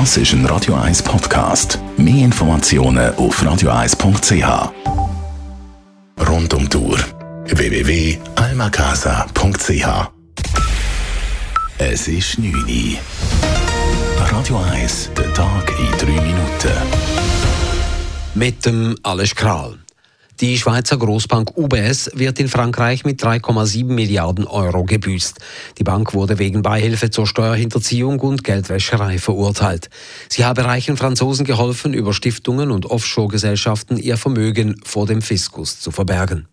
Das ist ein Radio 1 Podcast. Mehr Informationen auf radio1.ch. Rund um Tour www.almacasa.ch. Es ist 9 Uhr. Radio 1, der Tag in 3 Minuten. Mit dem Alles Kral. Die Schweizer Großbank UBS wird in Frankreich mit 3,7 Milliarden Euro gebüßt. Die Bank wurde wegen Beihilfe zur Steuerhinterziehung und Geldwäscherei verurteilt. Sie habe reichen Franzosen geholfen, über Stiftungen und Offshore-Gesellschaften ihr Vermögen vor dem Fiskus zu verbergen.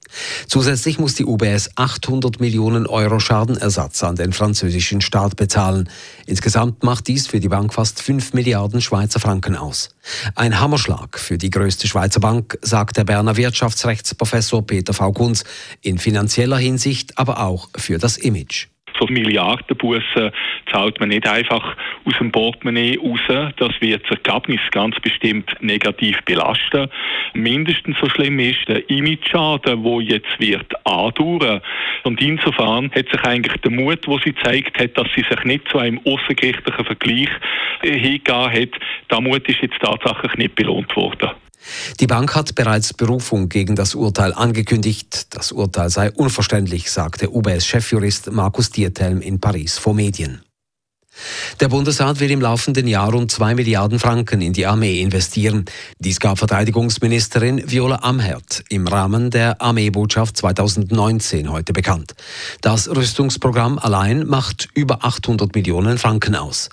Zusätzlich muss die UBS 800 Millionen Euro Schadenersatz an den französischen Staat bezahlen. Insgesamt macht dies für die Bank fast 5 Milliarden Schweizer Franken aus. Ein Hammerschlag für die größte Schweizer Bank, sagt der Berner Wirtschaftsrechtsprofessor Peter V. Kunz, in finanzieller Hinsicht, aber auch für das Image so Milliardenbussen zahlt man nicht einfach aus dem Portemonnaie raus. Das wird das Ergebnis ganz bestimmt negativ belasten. Mindestens so schlimm ist der Image-Schaden, der jetzt wird andauern. Und insofern hat sich eigentlich der Mut, wo sie zeigt hat, dass sie sich nicht zu einem außergerichtlichen Vergleich hingegeben hat, der Mut ist jetzt tatsächlich nicht belohnt worden. Die Bank hat bereits Berufung gegen das Urteil angekündigt. Das Urteil sei unverständlich, sagte UBS-Chefjurist Markus Diertelm in Paris vor Medien. Der Bundesrat will im laufenden Jahr rund 2 Milliarden Franken in die Armee investieren. Dies gab Verteidigungsministerin Viola Amherd im Rahmen der Armeebotschaft 2019 heute bekannt. Das Rüstungsprogramm allein macht über 800 Millionen Franken aus.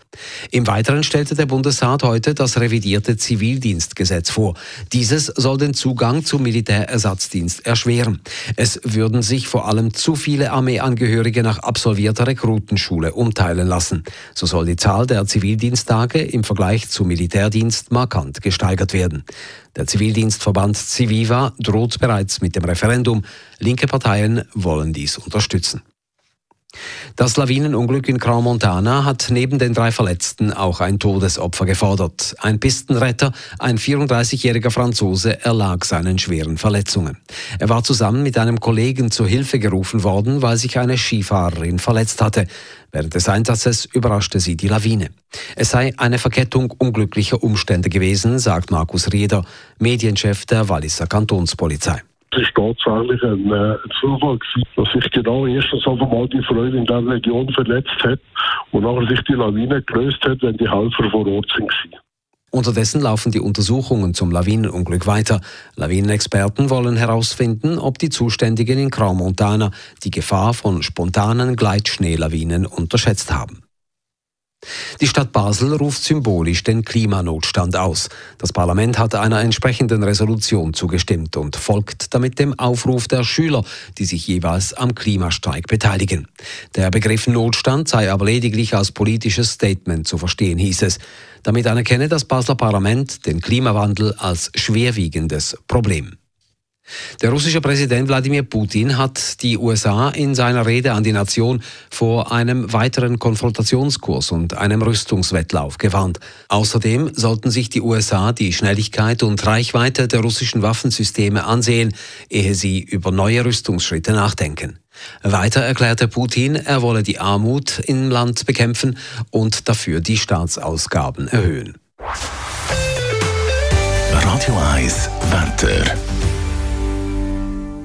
Im Weiteren stellte der Bundesrat heute das revidierte Zivildienstgesetz vor. Dieses soll den Zugang zum Militärersatzdienst erschweren. Es würden sich vor allem zu viele Armeeangehörige nach absolvierter Rekrutenschule umteilen lassen. So soll die Zahl der Zivildiensttage im Vergleich zum Militärdienst markant gesteigert werden. Der Zivildienstverband Civiva droht bereits mit dem Referendum. Linke Parteien wollen dies unterstützen. Das Lawinenunglück in Crans-Montana hat neben den drei Verletzten auch ein Todesopfer gefordert. Ein Pistenretter, ein 34-jähriger Franzose, erlag seinen schweren Verletzungen. Er war zusammen mit einem Kollegen zur Hilfe gerufen worden, weil sich eine Skifahrerin verletzt hatte. Während des Einsatzes überraschte sie die Lawine. Es sei eine Verkettung unglücklicher Umstände gewesen, sagt Markus Rieder, Medienchef der Walliser Kantonspolizei. Es ist tatsächlich ein, äh, Zufall gewesen, dass sich genau erstens einfach mal die Freude in der Region verletzt hat und nachher sich die Lawine gelöst hat, wenn die Helfer vor Ort sind. Unterdessen laufen die Untersuchungen zum Lawinenunglück weiter. Lawinenexperten wollen herausfinden, ob die Zuständigen in Crans-Montana die Gefahr von spontanen Gleitschneelawinen unterschätzt haben. Die Stadt Basel ruft symbolisch den Klimanotstand aus. Das Parlament hat einer entsprechenden Resolution zugestimmt und folgt damit dem Aufruf der Schüler, die sich jeweils am Klimastreik beteiligen. Der Begriff Notstand sei aber lediglich als politisches Statement zu verstehen, hieß es. Damit anerkenne das Basler Parlament den Klimawandel als schwerwiegendes Problem. Der russische Präsident Wladimir Putin hat die USA in seiner Rede an die Nation vor einem weiteren Konfrontationskurs und einem Rüstungswettlauf gewarnt. Außerdem sollten sich die USA die Schnelligkeit und Reichweite der russischen Waffensysteme ansehen, ehe sie über neue Rüstungsschritte nachdenken. Weiter erklärte Putin, er wolle die Armut im Land bekämpfen und dafür die Staatsausgaben erhöhen. Radio 1 Wetter.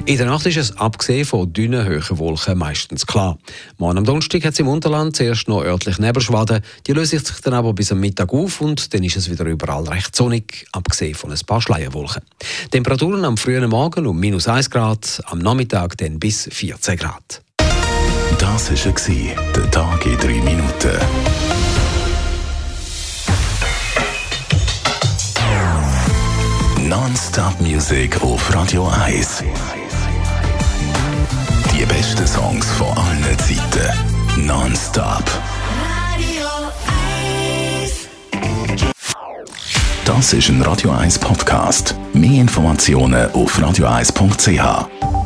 In der Nacht ist es, abgesehen von dünnen, hohen Wolken, meistens klar. Morgen am Donnerstag hat es im Unterland zuerst noch örtlich Nebelschwaden. Die lösen sich dann aber bis am Mittag auf und dann ist es wieder überall recht sonnig, abgesehen von ein paar Schleierwolken. Temperaturen am frühen Morgen um minus 1 Grad, am Nachmittag dann bis 14 Grad. Das war der Tag in 3 Minuten. Non-Stop-Musik auf Radio 1. Besten Songs von allen Zeiten. Nonstop. Radio 1. Das ist ein Radio 1 Podcast. Mehr Informationen auf radio1.ch.